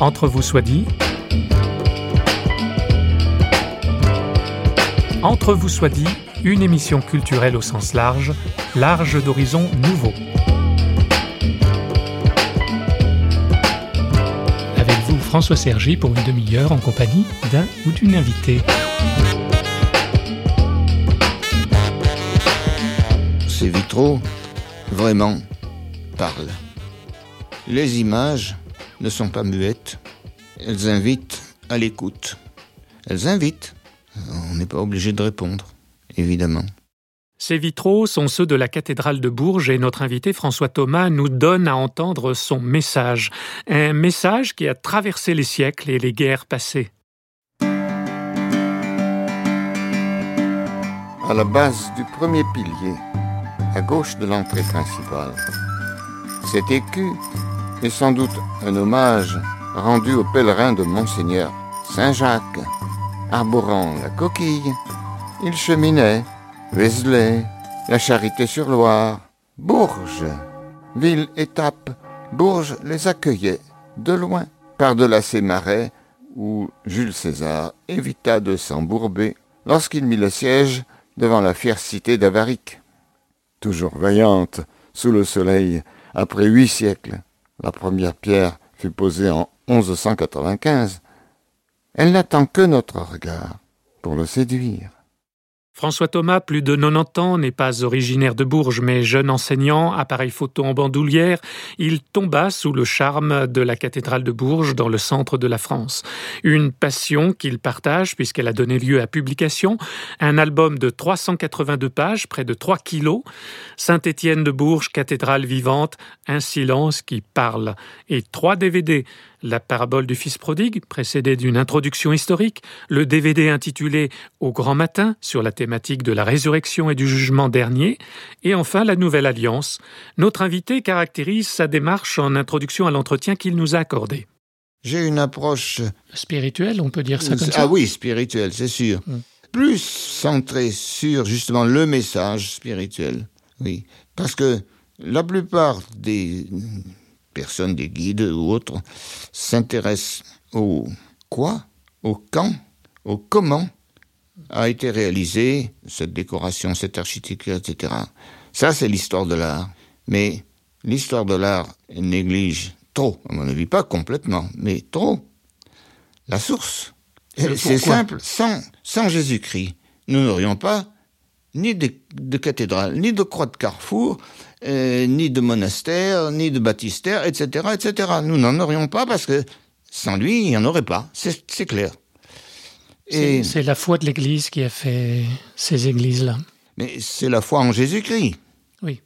Entre vous soit dit. Entre vous soit dit, une émission culturelle au sens large, large d'horizons nouveaux. Avec vous, François Sergi, pour une demi-heure en compagnie d'un ou d'une invitée. Ces vitraux, vraiment, parlent. Les images ne sont pas muettes, elles invitent à l'écoute. Elles invitent. On n'est pas obligé de répondre, évidemment. Ces vitraux sont ceux de la cathédrale de Bourges et notre invité François Thomas nous donne à entendre son message. Un message qui a traversé les siècles et les guerres passées. À la base du premier pilier, à gauche de l'entrée principale, cet écu est sans doute un hommage rendu aux pèlerins de Monseigneur Saint-Jacques. Arborant la coquille, il cheminait Vézelay, la Charité-sur-Loire, Bourges, ville-étape. Bourges les accueillait de loin, par-delà ces marais où Jules César évita de s'embourber lorsqu'il mit le siège devant la fière cité d'Avaric. Toujours vaillante sous le soleil, après huit siècles, la première pierre fut posée en 1195, elle n'attend que notre regard pour le séduire. François Thomas, plus de 90 ans, n'est pas originaire de Bourges, mais jeune enseignant, appareil photo en bandoulière, il tomba sous le charme de la cathédrale de Bourges dans le centre de la France. Une passion qu'il partage puisqu'elle a donné lieu à publication, un album de 382 pages, près de 3 kilos, Saint-Étienne de Bourges, cathédrale vivante, un silence qui parle, et trois DVD, la parabole du Fils prodigue, précédée d'une introduction historique, le DVD intitulé Au grand matin, sur la thématique de la résurrection et du jugement dernier, et enfin la Nouvelle Alliance. Notre invité caractérise sa démarche en introduction à l'entretien qu'il nous a accordé. J'ai une approche spirituelle, on peut dire ça comme ça? Ah oui, spirituelle, c'est sûr. Mm. Plus centrée sur justement le message spirituel. Oui, parce que la plupart des personnes, des guides ou autres, s'intéressent au quoi, au quand, au comment a été réalisée cette décoration, cette architecture, etc. Ça, c'est l'histoire de l'art. Mais l'histoire de l'art néglige trop, à mon avis, pas complètement, mais trop, la source. C'est simple, sans, sans Jésus-Christ, nous n'aurions pas ni de, de, cathédrale, ni de croix de carrefour, euh, ni de monastère, ni de baptistère, etc., etc. Nous n'en aurions pas parce que sans lui, il n'y en aurait pas. C'est clair. C'est la foi de l'Église qui a fait ces églises-là. Mais c'est la foi en Jésus-Christ. Oui.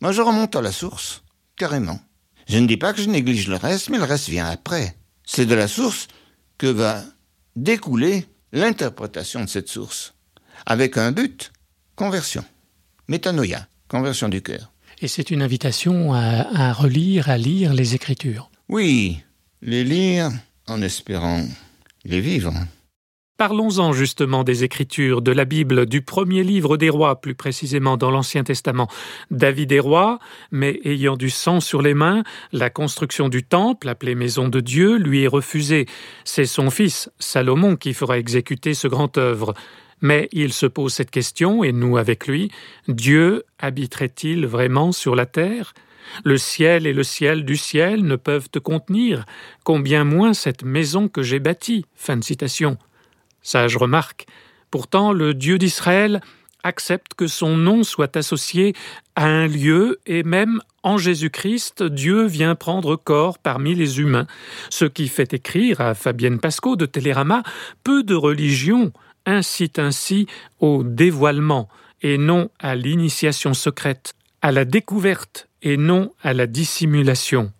Moi, je remonte à la source, carrément. Je ne dis pas que je néglige le reste, mais le reste vient après. C'est de la source que va découler l'interprétation de cette source, avec un but, conversion, métanoïa, conversion du cœur. Et c'est une invitation à, à relire, à lire les Écritures. Oui, les lire en espérant les vivre. Parlons-en justement des Écritures, de la Bible, du premier livre des rois, plus précisément dans l'Ancien Testament. David est roi, mais ayant du sang sur les mains, la construction du temple, appelé Maison de Dieu, lui est refusée. C'est son fils, Salomon, qui fera exécuter ce grand œuvre. Mais il se pose cette question, et nous avec lui, Dieu habiterait-il vraiment sur la terre? Le ciel et le ciel du ciel ne peuvent te contenir, combien moins cette maison que j'ai bâtie. Fin de citation. Sage remarque. Pourtant, le Dieu d'Israël accepte que son nom soit associé à un lieu et même en Jésus-Christ, Dieu vient prendre corps parmi les humains, ce qui fait écrire à Fabienne Pasco de Télérama peu de religions incite ainsi au dévoilement et non à l'initiation secrète, à la découverte et non à la dissimulation.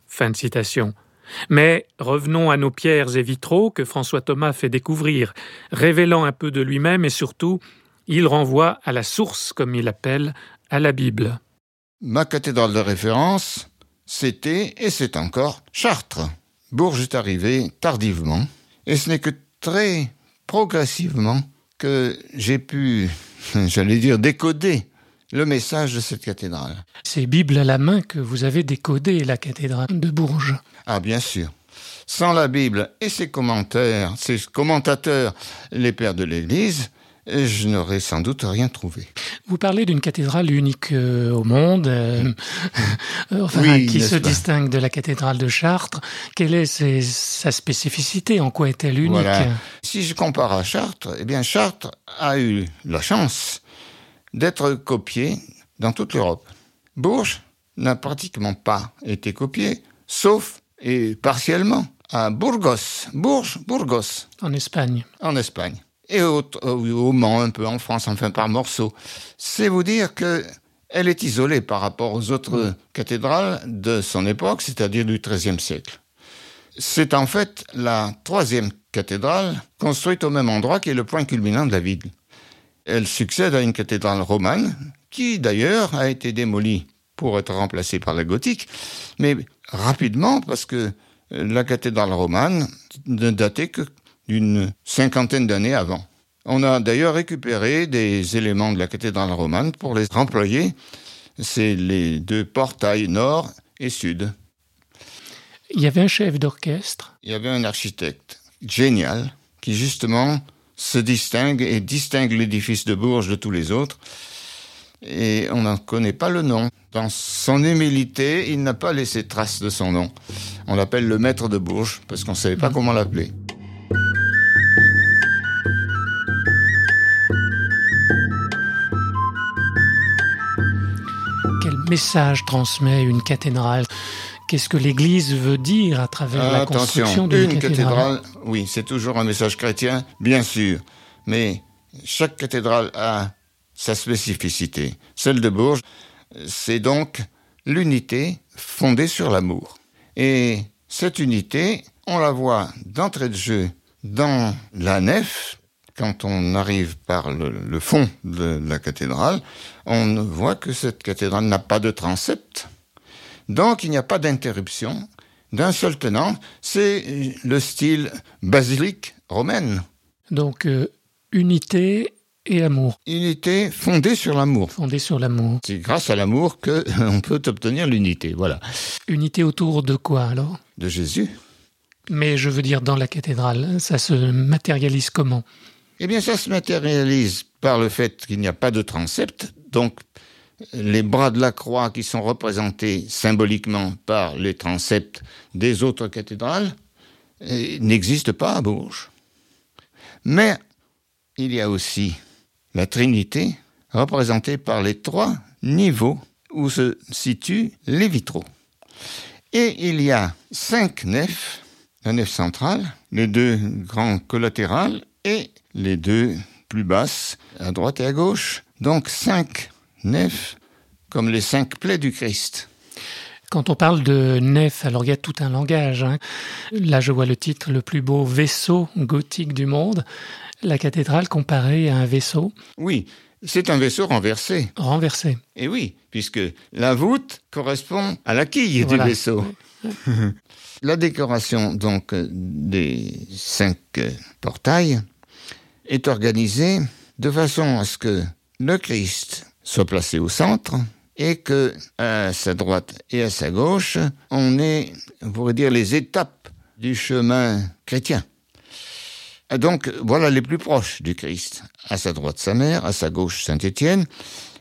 Mais revenons à nos pierres et vitraux que François Thomas fait découvrir, révélant un peu de lui-même et surtout, il renvoie à la source, comme il appelle, à la Bible. Ma cathédrale de référence, c'était et c'est encore Chartres. Bourges est arrivé tardivement, et ce n'est que très progressivement que j'ai pu, j'allais dire, décoder le message de cette cathédrale. C'est Bible à la main que vous avez décodé la cathédrale de Bourges. Ah, bien sûr. Sans la Bible et ses commentaires, ses commentateurs, les pères de l'Église, je n'aurais sans doute rien trouvé. Vous parlez d'une cathédrale unique euh, au monde, euh, enfin, qui se distingue de la cathédrale de Chartres. Quelle est sa spécificité? En quoi est-elle unique? Si je compare à Chartres, eh bien Chartres a eu la chance d'être copié dans toute l'Europe. Bourges n'a pratiquement pas été copié, sauf et partiellement à Burgos, Bourges, Burgos. En Espagne. En Espagne et au, au, Mans, un peu en France, enfin par morceaux. C'est vous dire que elle est isolée par rapport aux autres cathédrales de son époque, c'est-à-dire du XIIIe siècle. C'est en fait la troisième cathédrale construite au même endroit qui est le point culminant de la ville. Elle succède à une cathédrale romane qui d'ailleurs a été démolie pour être remplacée par la gothique, mais rapidement parce que la cathédrale romane ne datait que d'une cinquantaine d'années avant. On a d'ailleurs récupéré des éléments de la cathédrale romane pour les employer. C'est les deux portails nord et sud. Il y avait un chef d'orchestre. Il y avait un architecte génial qui justement se distingue et distingue l'édifice de Bourges de tous les autres. Et on n'en connaît pas le nom. Dans son humilité, il n'a pas laissé trace de son nom. On l'appelle le maître de Bourges parce qu'on ne savait pas comment l'appeler. Message transmet une cathédrale Qu'est-ce que l'Église veut dire à travers la construction d'une cathédrale, Oui, c'est toujours un message chrétien, bien sûr, mais chaque cathédrale a sa spécificité. Celle de Bourges, c'est donc l'unité fondée sur l'amour. Et cette unité, on la voit d'entrée de jeu dans la nef, quand on arrive par le, fond de la cathédrale, on voit que cette cathédrale n'a pas de transept. Donc il n'y a pas d'interruption d'un seul tenant. C'est le style basilique romaine. Donc euh, unité et amour. Unité fondée sur l'amour. Fondée sur l'amour. C'est grâce à l'amour qu'on peut obtenir l'unité, voilà. Unité autour de quoi alors? De Jésus. Mais je veux dire dans la cathédrale, ça se matérialise comment? Eh bien, ça se matérialise par le fait qu'il n'y a pas de transept, donc les bras de la croix qui sont représentés symboliquement par les transepts des autres cathédrales eh, n'existent pas à Bourges. Mais il y a aussi la Trinité représentée par les trois niveaux où se situent les vitraux. Et il y a cinq nefs, la nef centrale, les deux grands collatérales et les deux plus basses, à droite et à gauche. Donc cinq nefs, comme les cinq plaies du Christ. Quand on parle de nef, alors il y a tout un langage. Hein. Là, je vois le titre Le plus beau vaisseau gothique du monde. La cathédrale comparée à un vaisseau? Oui, c'est un vaisseau renversé. Renversé. Et oui, puisque la voûte correspond à la quille du vaisseau. la décoration donc des cinq portails est organisé de façon à ce que le Christ soit placé au centre et que à sa droite et à sa gauche, on ait, on pourrait dire, les étapes du chemin chrétien. Donc voilà les plus proches du Christ. À sa droite sa mère, à sa gauche Saint Étienne.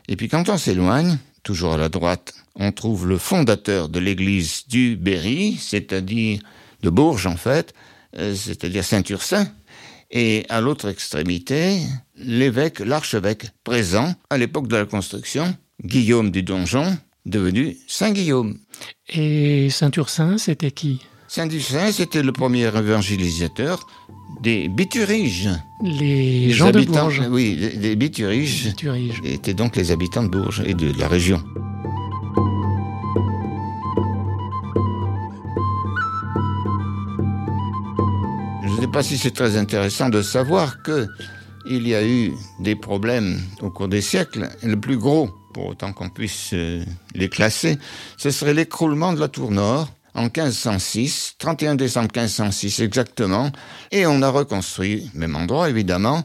Et puis quand on s'éloigne, toujours à la droite, on trouve le fondateur de l'église du Berry, c'est-à-dire de Bourges en fait, euh, c'est-à-dire Saint Ursin, et à l'autre extrémité, l'évêque, l'archevêque présent à l'époque de la construction, Guillaume du Donjon, devenu Saint Guillaume. Et Saint Ursin, c'était qui? Saint Ursin, c'était le premier évangélisateur des Bituriges. Les, gens de Bourges. Oui, les, les Bituriges, étaient donc les habitants de Bourges et de la région. Pas si c'est très intéressant de savoir que il y a eu des problèmes au cours des siècles. Le plus gros, pour autant qu'on puisse euh, les classer, ce serait l'écroulement de la tour nord en 1506, 31 décembre 1506 exactement, et on a reconstruit, même endroit évidemment,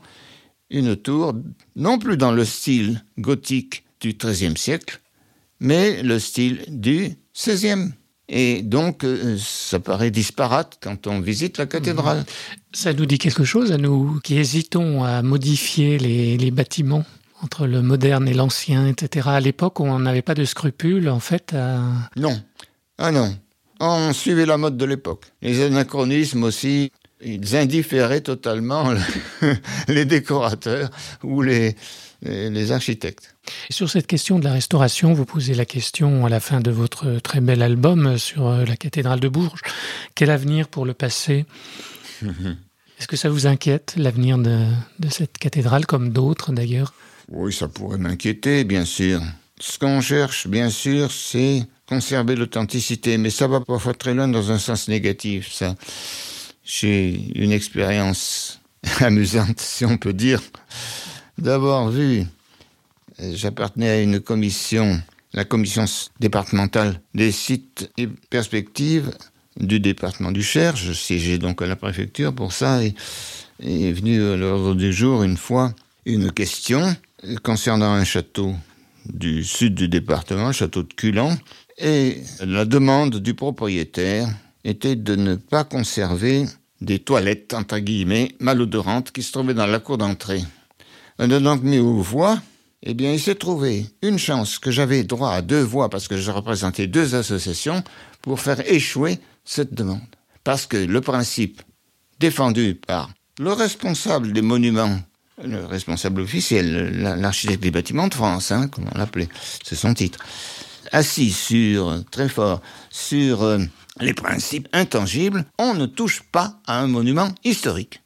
une tour non plus dans le style gothique du XIIIe siècle, mais le style du XVIe. Et donc, euh, ça paraît disparate quand on visite la cathédrale. Ça nous dit quelque chose à nous qui hésitons à modifier les, les bâtiments entre le moderne et l'ancien, etc. À l'époque, on n'avait pas de scrupules, en fait. À... Non. Ah non. On suivait la mode de l'époque. Les anachronismes aussi, ils indifféraient totalement les décorateurs ou les, les architectes. Et sur cette question de la restauration, vous posez la question à la fin de votre très bel album sur euh, la cathédrale de Bourges. Quel avenir pour le passé Est-ce que ça vous inquiète, l'avenir de, de, cette cathédrale, comme d'autres d'ailleurs? Oui, ça pourrait m'inquiéter, bien sûr. Ce qu'on cherche, bien sûr, c'est conserver l'authenticité, mais ça va parfois très loin dans un sens négatif, ça. J'ai une expérience amusante, si on peut dire, d'avoir vu j'appartenais à une commission, la commission départementale des sites et perspectives du département du Cher. Je siégeais donc à la préfecture pour ça et est venu à l'ordre du jour une fois une question concernant un château du sud du département, château de Culan, et la demande du propriétaire était de ne pas conserver des toilettes, entre guillemets, malodorantes qui se trouvaient dans la cour d'entrée. On a donc mis aux voix eh bien, il s'est trouvé une chance que j'avais droit à deux voix parce que je représentais deux associations pour faire échouer cette demande. Parce que le principe défendu par le responsable des monuments, le responsable officiel, l'architecte des bâtiments de France, hein, comme on l'appelait, c'est son titre, assis sur, très fort, sur euh, les principes intangibles, on ne touche pas à un monument historique.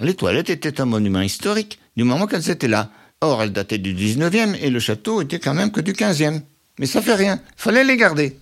les toilettes étaient un monument historique du moment qu'elles étaient là. Or, elle datait du 19e et le château était quand même que du 15e. Mais ça fait rien, fallait les garder.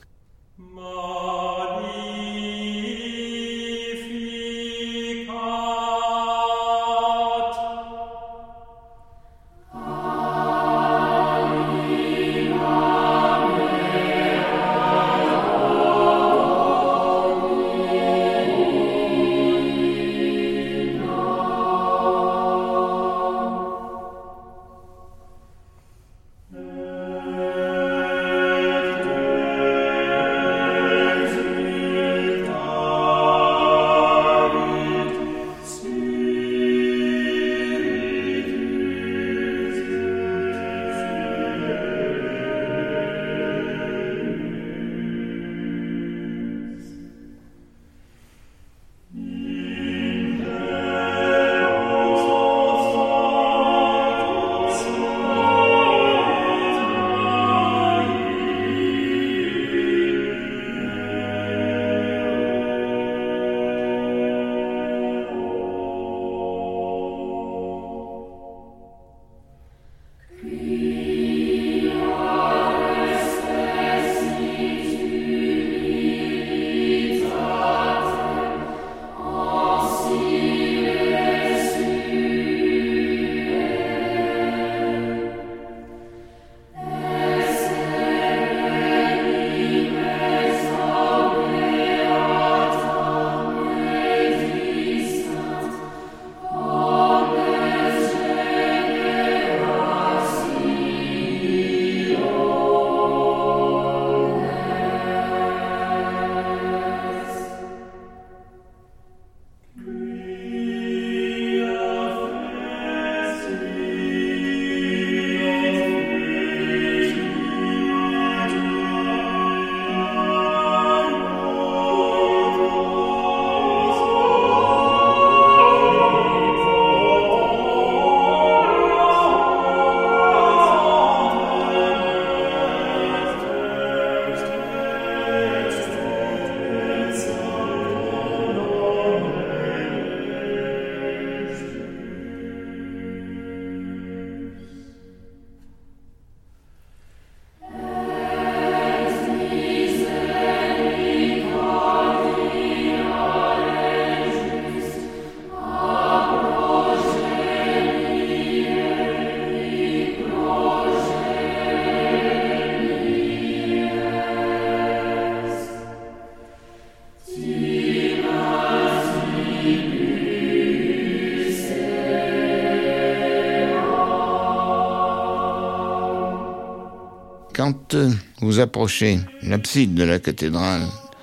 Approchez l'abside de la cathédrale,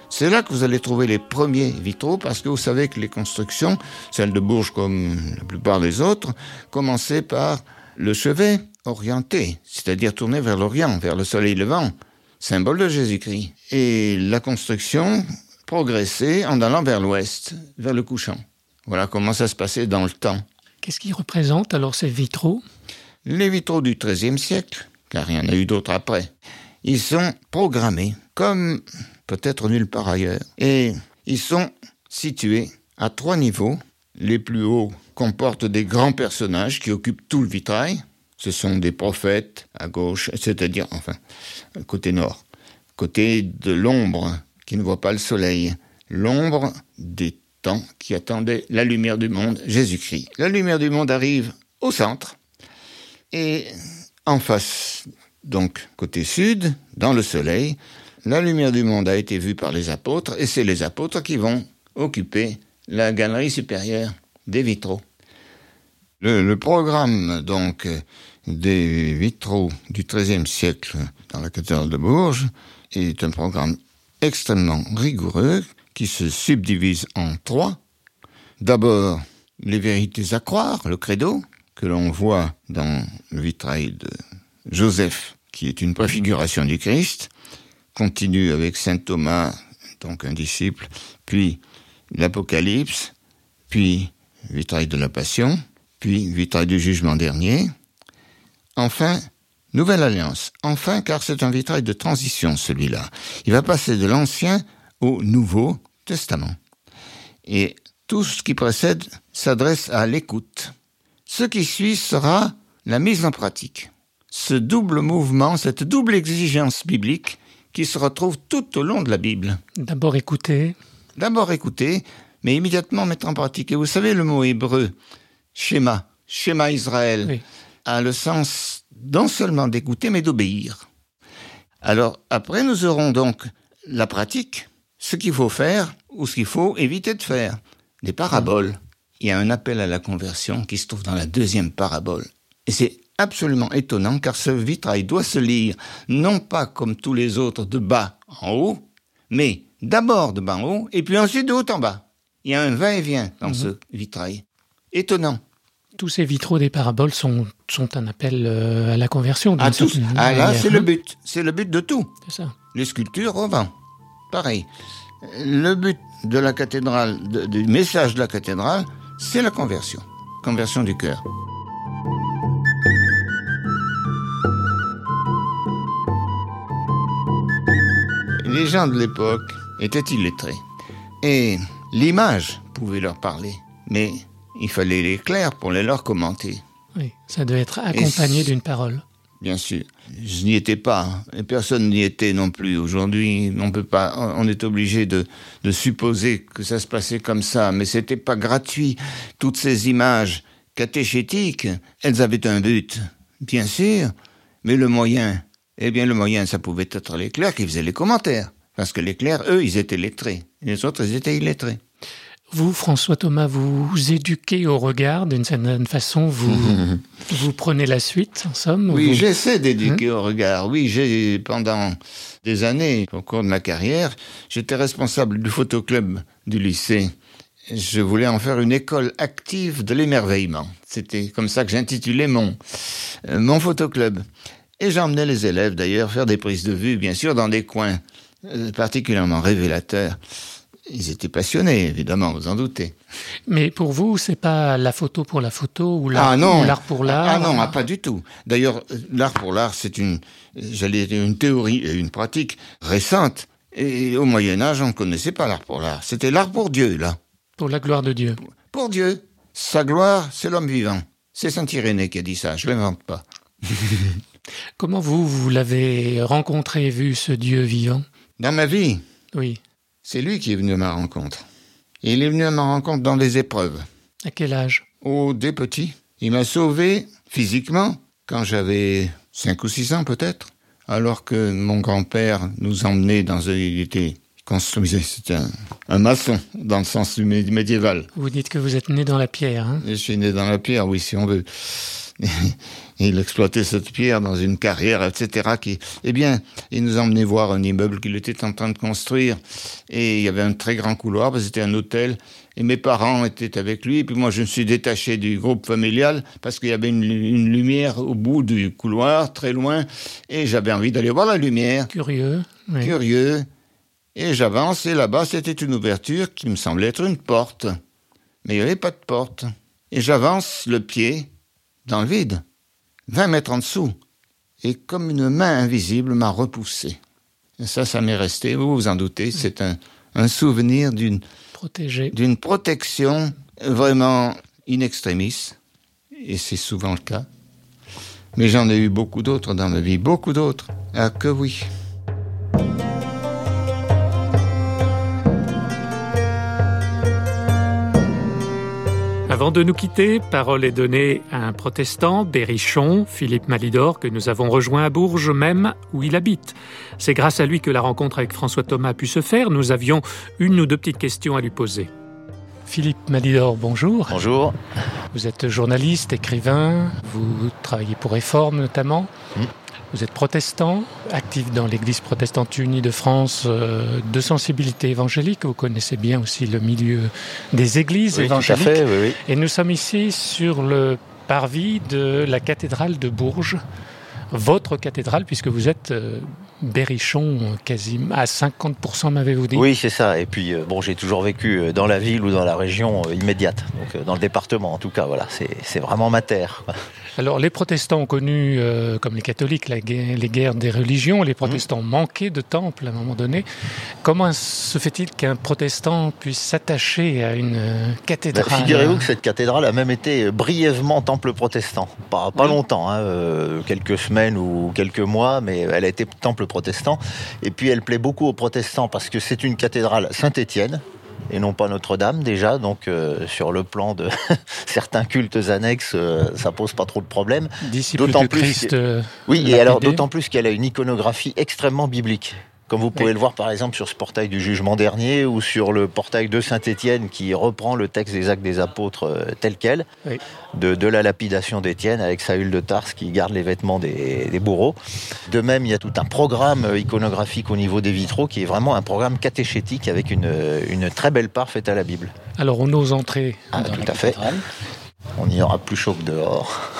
C'est là que vous allez trouver les premiers vitraux parce que vous savez que les constructions, celles de Bourges comme la plupart des autres, commençaient par le chevet orienté, c'est-à-dire tourné vers l'Orient, vers le soleil levant, symbole de Jésus-Christ. Et la construction progressait en allant vers l'ouest, vers le couchant. Voilà comment ça se passait dans le temps. Qu'est-ce qui représente alors ces vitraux? Les vitraux du XIIIe siècle, car il y en a eu d'autres après. Ils sont programmés comme peut-être nulle part ailleurs. Et ils sont situés à trois niveaux. Les plus hauts comportent des grands personnages qui occupent tout le vitrail. Ce sont des prophètes à gauche, c'est-à-dire, enfin, côté nord. Côté de l'ombre qui ne voit pas le soleil. L'ombre des temps qui attendaient la lumière du monde, Jésus-Christ. La lumière du monde arrive au centre. Et en face, donc côté sud, dans le soleil, la lumière du monde a été vue par les apôtres, et c'est les apôtres qui vont occuper la galerie supérieure des vitraux. Le, programme donc des vitraux du XIIIe siècle dans la cathédrale de Bourges est un programme extrêmement rigoureux qui se subdivise en trois. D'abord, les vérités à croire, le credo, que l'on voit dans le vitrail de Joseph, qui est une préfiguration du Christ continue avec saint Thomas, donc un disciple, puis l'Apocalypse, puis vitrail de la Passion, puis vitrail du jugement dernier. Enfin, Nouvelle Alliance. Enfin, car c'est un vitrail de transition, celui-là. Il va passer de l'Ancien au Nouveau Testament. Et tout ce qui précède s'adresse à l'écoute. Ce qui suit sera la mise en pratique. Ce double mouvement, cette double exigence biblique qui se retrouve tout au long de la Bible. D'abord écouter. D'abord écouter, mais immédiatement mettre en pratique. Et vous savez, le mot hébreu, schéma, schéma Israël, a le sens non seulement d'écouter, mais d'obéir. Alors, après, nous aurons donc la pratique, ce qu'il faut faire ou ce qu'il faut éviter de faire. Des paraboles. Il y a un appel à la conversion qui se trouve dans la deuxième parabole. Et c'est absolument étonnant car ce vitrail doit se lire non pas comme tous les autres de bas en haut, mais d'abord de bas en haut et puis ensuite de haut en bas. Il y a un va-et-vient dans mhm. ce vitrail. Étonnant. Tous ces vitraux des paraboles sont, sont un appel euh, à la conversion. À tous. Ah là, c'est le but. C'est le but de tout. C'est ça. Les sculptures au vent. Pareil. Le but de la cathédrale, du message de la cathédrale, c'est la conversion. Conversion du cœur. Les gens de l'époque étaient illettrés. Et l'image pouvait leur parler. Mais il fallait l'éclair pour les leur commenter. Oui, ça devait être accompagné d'une parole. Bien sûr. Je n'y étais pas. Et personne n'y était non plus. Aujourd'hui, on peut pas, on est obligé de, de supposer que ça se passait comme ça. Mais c'était pas gratuit. Toutes ces images catéchétiques, elles avaient un but. Bien sûr. Mais le moyen, eh bien, le moyen, ça pouvait être les clercs qui faisaient les commentaires. Parce que les clercs, eux, ils étaient lettrés. Les autres, ils étaient illettrés. Vous, François Thomas, vous, éduquez au regard d'une certaine façon. Vous, vous prenez la suite, en somme. Oui, j'essaie d'éduquer hein au regard. Oui, j'ai pendant des années, au cours de ma carrière, j'étais responsable du photoclub du lycée. Je voulais en faire une école active de l'émerveillement. C'était comme ça que j'intitulais mon euh, mon photoclub. Et j'emmenais les élèves d'ailleurs faire des prises de vue, bien sûr, dans des coins euh, particulièrement révélateurs. Ils étaient passionnés, évidemment, vous en doutez. Mais pour vous, c'est pas la photo pour la photo ou l'art ah pour l'art Ah non, ah, pas du tout. D'ailleurs, l'art pour l'art, c'est une, j'allais dire une théorie et une pratique récente. Et au Moyen Âge, on ne connaissait pas l'art pour l'art. C'était l'art pour Dieu, là. Pour la gloire de Dieu. Pour Dieu. Sa gloire, c'est l'homme vivant. C'est Saint Irénée qui a dit ça, je l'invente pas. Comment vous, vous l'avez rencontré, vu ce Dieu vivant? Dans ma vie Oui. C'est lui qui est venu à ma rencontre. il est venu à ma rencontre dans les épreuves. À quel âge? Oh, des petits. Il m'a sauvé physiquement quand j'avais cinq ou six ans peut-être. Alors que mon grand-père nous emmenait dans un... Il était construisait. C'était un, maçon, dans le sens médiéval. Vous dites que vous êtes né dans la pierre. Hein? Je suis né dans la pierre, oui, si on veut. il exploitait cette pierre dans une carrière, etc. Qui, eh bien, il nous emmenait voir un immeuble qu'il était en train de construire. Et il y avait un très grand couloir, c'était un hôtel. Et mes parents étaient avec lui. Et puis moi, je me suis détaché du groupe familial parce qu'il y avait une, lumière au bout du couloir, très loin. Et j'avais envie d'aller voir la lumière. Curieux. Curieux. Et j'avance, et là-bas, c'était une ouverture qui me semblait être une porte. Mais il n'y avait pas de porte. Et j'avance le pied dans le vide, 20 mètres en dessous. Et comme une main invisible m'a repoussé. Et ça, ça m'est resté, vous vous en doutez, c'est un, un souvenir d'une d'une protection vraiment in extremis, et c'est souvent le cas. Mais j'en ai eu beaucoup d'autres dans ma vie, beaucoup d'autres. Ah que oui. Avant de nous quitter, parole est donnée à un protestant, Berrichon, Philippe Malidor, que nous avons rejoint à Bourges même, où il habite. C'est grâce à lui que la rencontre avec François Thomas a pu se faire. Nous avions une ou deux petites questions à lui poser. Philippe Malidor, bonjour. Bonjour. Vous êtes journaliste, écrivain, vous travaillez pour Réforme notamment. Hmm. Vous êtes protestant, actif dans l'Église protestante unie de France euh, de sensibilité évangélique. Vous connaissez bien aussi le milieu des églises évangéliques. Tout oui, oui. Et nous sommes ici sur le parvis de la cathédrale de Bourges, votre cathédrale, puisque vous êtes euh, Berrichon quasiment à 50%, m'avez-vous dit? Oui, c'est ça. Et puis, euh, bon, j'ai toujours vécu dans la ville ou dans la région immédiate, donc dans le département en tout cas. Voilà, c'est vraiment ma terre. Alors, les protestants ont connu, euh, comme les catholiques, les guerres des religions. Les protestants mmh. manquaient de temples à un moment donné. Comment se fait-il qu'un protestant puisse s'attacher à une bah, cathédrale? Figurez-vous que cette cathédrale a même été brièvement temple protestant. Pas, pas longtemps, hein, euh, quelques semaines ou quelques mois, mais elle a été temple protestant. Et puis, elle plaît beaucoup aux protestants parce que c'est une cathédrale Saint-Étienne et non pas Notre-Dame déjà. Donc euh, sur le plan de certains cultes annexes, euh, ça pose pas trop de problèmes. D'autant plus, euh, oui, et alors d'autant plus qu'elle a une iconographie extrêmement biblique. Comme vous pouvez le voir par exemple sur ce portail du jugement dernier ou sur le portail de Saint-Étienne qui reprend le texte des actes des apôtres euh, tel quel, de, la lapidation d'Étienne avec Saül de Tarse qui garde les vêtements des, bourreaux. De même, il y a tout un programme iconographique au niveau des vitraux qui est vraiment un programme catéchétique avec une, une très belle part faite à la Bible. Alors on ose entrer ah, tout à fait. On y aura plus chaud que dehors.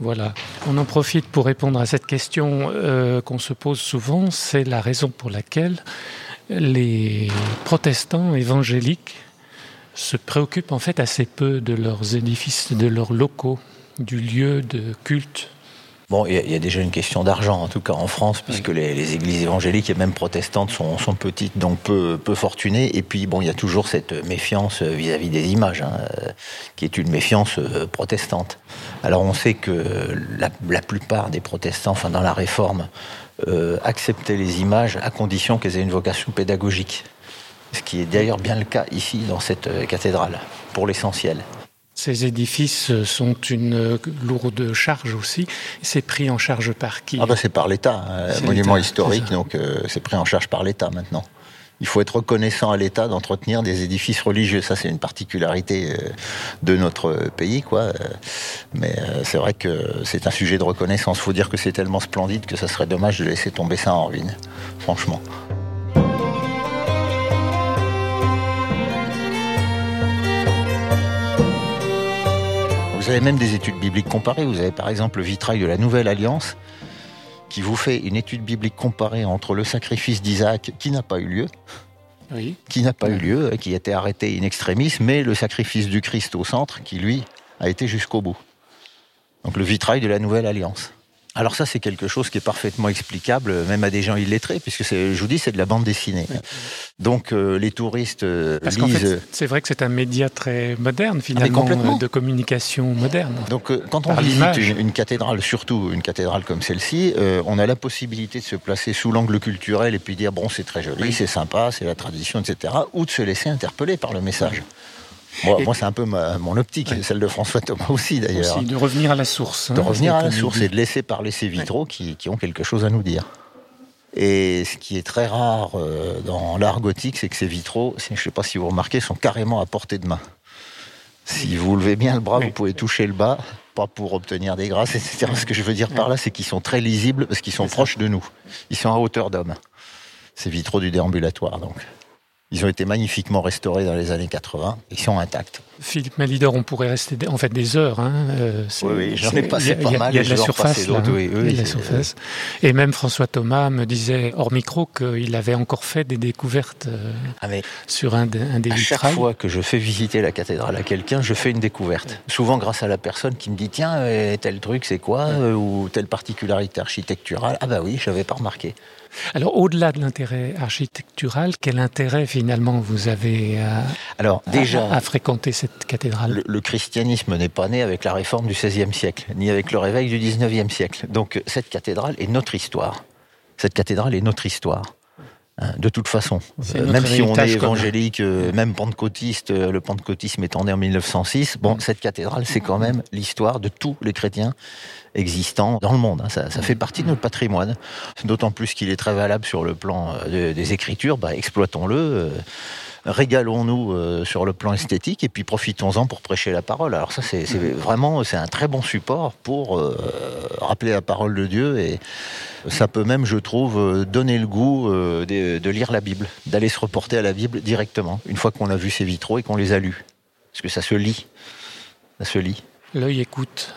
Voilà. On en profite pour répondre à cette question euh, qu'on se pose souvent. C'est la raison pour laquelle les protestants évangéliques se préoccupent en fait assez peu de leurs édifices, de leurs locaux, du lieu de culte Bon, il y, a déjà une question d'argent, en tout cas en France, puisque les, églises évangéliques et même protestantes sont, petites, donc peu, peu fortunées. Et puis, bon, il y a toujours cette méfiance vis-à-vis des images, hein, qui est une méfiance euh, protestante. Alors, on sait que la, plupart des protestants, enfin, dans la réforme, euh, acceptaient les images à condition qu'elles aient une vocation pédagogique. Ce qui est d'ailleurs bien le cas ici, dans cette euh, cathédrale, pour l'essentiel. Ces édifices sont une lourde charge aussi. C'est pris en charge par qui? Ah bah C'est par l'État. Un monument historique, donc euh, c'est pris en charge par l'État maintenant. Il faut être reconnaissant à l'État d'entretenir des édifices religieux. Ça, c'est une particularité euh, de notre pays, quoi. Euh, mais c'est vrai que c'est un sujet de reconnaissance. Il faut dire que c'est tellement splendide que ça serait dommage de laisser tomber ça en ruine, franchement. Vous avez même des études bibliques comparées. Vous avez par exemple le vitrail de la Nouvelle Alliance qui vous fait une étude biblique comparée entre le sacrifice d'Isaac qui n'a pas eu lieu, qui n'a pas eu lieu, qui a été arrêté in extremis, mais le sacrifice du Christ au centre qui lui a été jusqu'au bout. Donc le vitrail de la Nouvelle Alliance. Alors ça, c'est quelque chose qui est parfaitement explicable, même à des gens illettrés, puisque je vous dis, c'est de la bande dessinée. Donc euh, les touristes euh, Parce lisent... c'est vrai que c'est un média très moderne, finalement, ah, de communication moderne. Donc euh, quand on visite une, cathédrale, surtout une cathédrale comme celle-ci, on a la possibilité de se placer sous l'angle culturel et puis dire, bon, c'est très joli, c'est sympa, c'est la tradition, etc., ou de se laisser interpeller par le message. Moi, c'est un peu mon optique, celle de François Thomas aussi d'ailleurs. de revenir à la source. de hein, revenir à la source et de laisser parler ces vitraux qui, ont quelque chose à nous dire. Et ce qui est très rare euh, dans l'art gothique, c'est que ces vitraux, je ne sais pas si vous remarquez, sont carrément à portée de main. Si vous levez bien le bras, vous pouvez toucher le bas, pas pour obtenir des grâces, etc. Ce que je veux dire par là, c'est qu'ils sont très lisibles parce qu'ils sont proches de nous. Ils sont à hauteur d'homme. Ces vitraux du déambulatoire, donc. Ils ont été magnifiquement restaurés dans les années 80. Ils sont intacts. Philippe Malidor, on pourrait rester en fait des heures. Hein. Euh, oui, oui j'en ai passé pas mal. Il y a de la surface. Là, oui, oui, la surface. Et même François Thomas me disait hors micro qu'il avait encore fait des découvertes euh, ah, sur un, un des à Chaque fois que je fais visiter la cathédrale à quelqu'un, je fais une découverte. Souvent grâce à la personne qui me dit tiens, euh, tel truc c'est quoi Ou telle particularité architecturale. Ah bah oui, je n'avais pas remarqué. Alors, au-delà de l'intérêt architectural, quel intérêt finalement vous avez à, Alors, déjà, à, fréquenter cette cathédrale le, christianisme n'est pas né avec la réforme du XVIe siècle, ni avec le réveil du XIXe siècle. Donc, cette cathédrale est notre histoire. Cette cathédrale est notre histoire. Hein, de toute façon, euh, même si on est évangélique, euh, même pentecôtiste, euh, le pentecôtisme étant né en 1906, bon, mm. cette cathédrale, c'est quand même l'histoire de tous les chrétiens existants dans le monde. Hein. Ça, fait partie de notre patrimoine. D'autant plus qu'il est très valable sur le plan des écritures. Bah, exploitons-le régalons-nous euh, sur le plan esthétique et puis profitons-en pour prêcher la parole. Alors ça, c'est vraiment c'est un très bon support pour euh, rappeler la parole de Dieu et ça peut même, je trouve, euh, donner le goût de, lire la Bible, d'aller se reporter à la Bible directement, une fois qu'on a vu ces vitraux et qu'on les a lus. Parce que ça se lit. Ça se lit. L'œil écoute.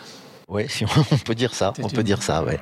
Oui, si on, peut dire ça. On peut dire ça, ouais.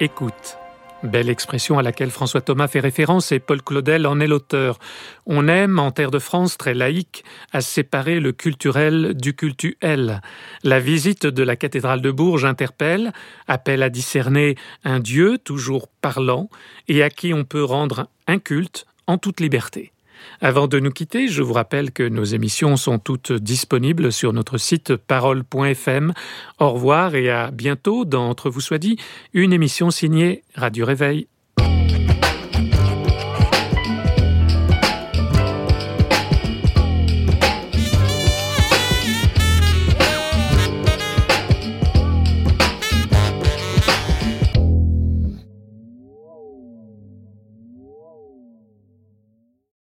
Écoute. Belle expression à laquelle François Thomas fait référence et Paul Claudel en est l'auteur. On aime, en terre de France très laïque, à séparer le culturel du cultuel. La visite de la cathédrale de Bourges interpelle, appelle à discerner un Dieu toujours parlant et à qui on peut rendre un culte en toute liberté. Avant de nous quitter, je vous rappelle que nos émissions sont toutes disponibles sur notre site parole.fm. Au revoir et à bientôt dans Entre vous soit dit, une émission signée Radio Réveil.